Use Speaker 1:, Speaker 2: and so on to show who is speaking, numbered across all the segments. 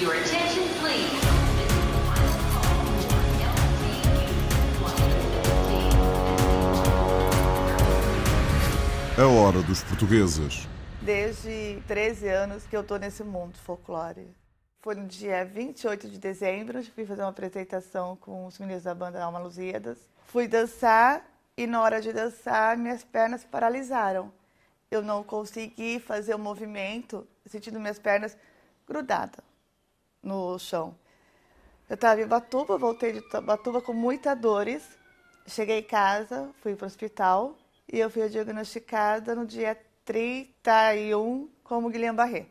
Speaker 1: Your attention, please.
Speaker 2: A hora dos portugueses.
Speaker 3: Desde 13 anos que eu tô nesse mundo folclore. Foi no dia 28 de dezembro, fui fazer uma apresentação com os meninos da banda Alma Lusíadas. Fui dançar e na hora de dançar minhas pernas paralisaram. Eu não consegui fazer o movimento, sentindo minhas pernas grudadas no chão. Eu estava em Batuba, voltei de Batuba com muitas dores. Cheguei em casa, fui para o hospital e eu fui diagnosticada no dia 31 como Guillain-Barré.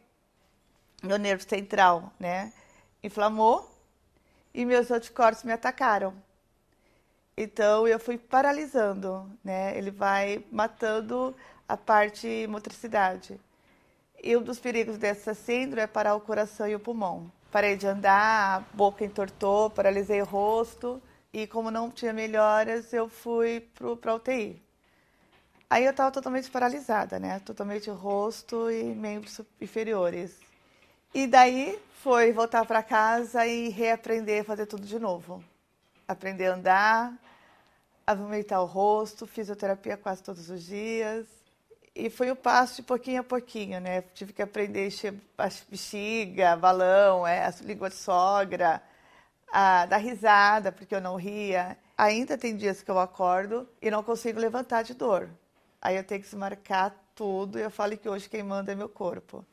Speaker 3: Meu nervo central, né, inflamou e meus anticorpos me atacaram. Então eu fui paralisando, né? Ele vai matando a parte motricidade. E um dos perigos dessa síndrome é parar o coração e o pulmão. Parei de andar, a boca entortou, paralisei o rosto e como não tinha melhoras, eu fui para UTI. Aí eu estava totalmente paralisada, né? Totalmente rosto e membros inferiores. E daí foi voltar para casa e reaprender a fazer tudo de novo. Aprender a andar, a o rosto, fisioterapia quase todos os dias. E foi o passo de pouquinho a pouquinho, né? Tive que aprender a encher bexiga, balão, é, a língua de sogra, a dar risada, porque eu não ria. Ainda tem dias que eu acordo e não consigo levantar de dor. Aí eu tenho que desmarcar tudo e eu falo que hoje quem manda é meu corpo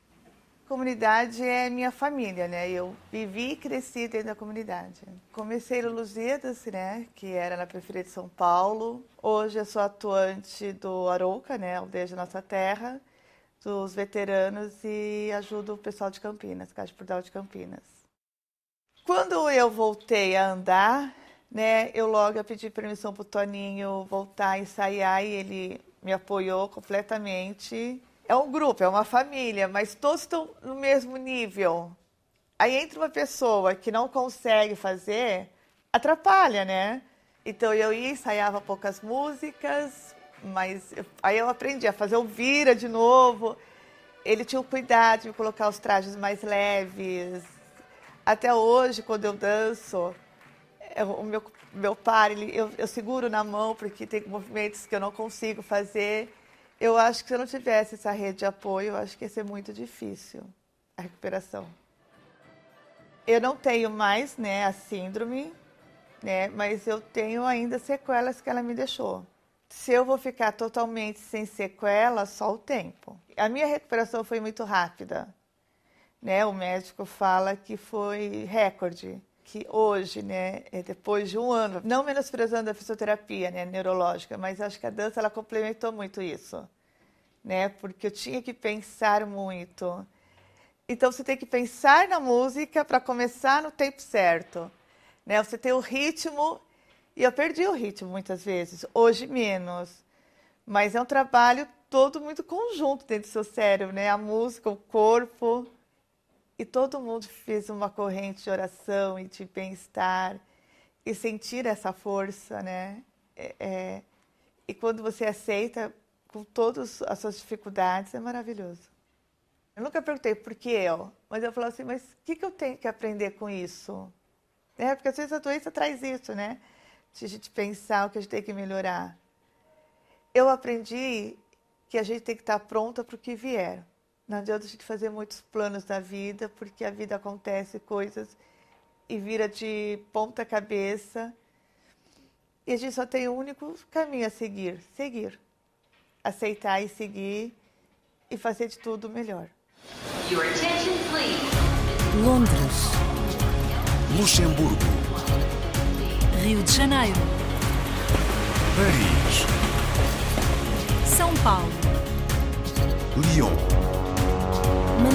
Speaker 3: comunidade é minha família, né? Eu vivi e cresci dentro da comunidade. Comecei no Lusíadas, né? Que era na Periferia de São Paulo. Hoje eu sou atuante do Arouca, né? Aldeia de Nossa Terra, dos veteranos e ajudo o pessoal de Campinas, Casa de Portal de Campinas. Quando eu voltei a andar, né? Eu logo pedi permissão para o Toninho voltar a ensaiar e ele me apoiou completamente é um grupo, é uma família, mas todos estão no mesmo nível. Aí entra uma pessoa que não consegue fazer, atrapalha, né? Então eu ia, ensaiava poucas músicas, mas eu, aí eu aprendi a fazer o vira de novo. Ele tinha o cuidado de colocar os trajes mais leves. Até hoje, quando eu danço, eu, o meu, meu par, ele, eu, eu seguro na mão, porque tem movimentos que eu não consigo fazer. Eu acho que se eu não tivesse essa rede de apoio, eu acho que ia ser muito difícil a recuperação. Eu não tenho mais, né, a síndrome, né, mas eu tenho ainda sequelas que ela me deixou. Se eu vou ficar totalmente sem sequelas, só o tempo. A minha recuperação foi muito rápida, né? O médico fala que foi recorde que hoje, né, é depois de um ano, não menosprezando a fisioterapia, né, neurológica, mas acho que a dança ela complementou muito isso, né, porque eu tinha que pensar muito. Então você tem que pensar na música para começar no tempo certo, né? Você tem o ritmo e eu perdi o ritmo muitas vezes, hoje menos, mas é um trabalho todo muito conjunto dentro do seu cérebro, né? A música, o corpo, e todo mundo fez uma corrente de oração e de bem-estar e sentir essa força, né? É, é, e quando você aceita com todas as suas dificuldades, é maravilhoso. Eu nunca perguntei por que eu, mas eu falo assim, mas o que, que eu tenho que aprender com isso? É, porque às vezes a doença traz isso, né? De a gente pensar o que a gente tem que melhorar. Eu aprendi que a gente tem que estar pronta para o que vier. Não adianta a gente fazer muitos planos da vida, porque a vida acontece coisas e vira de ponta cabeça. E a gente só tem um único caminho a seguir: seguir. Aceitar e seguir e fazer de tudo melhor.
Speaker 1: Your attention, please.
Speaker 4: Londres,
Speaker 5: Luxemburgo,
Speaker 4: Rio de Janeiro,
Speaker 5: Paris,
Speaker 4: São Paulo,
Speaker 5: Lyon.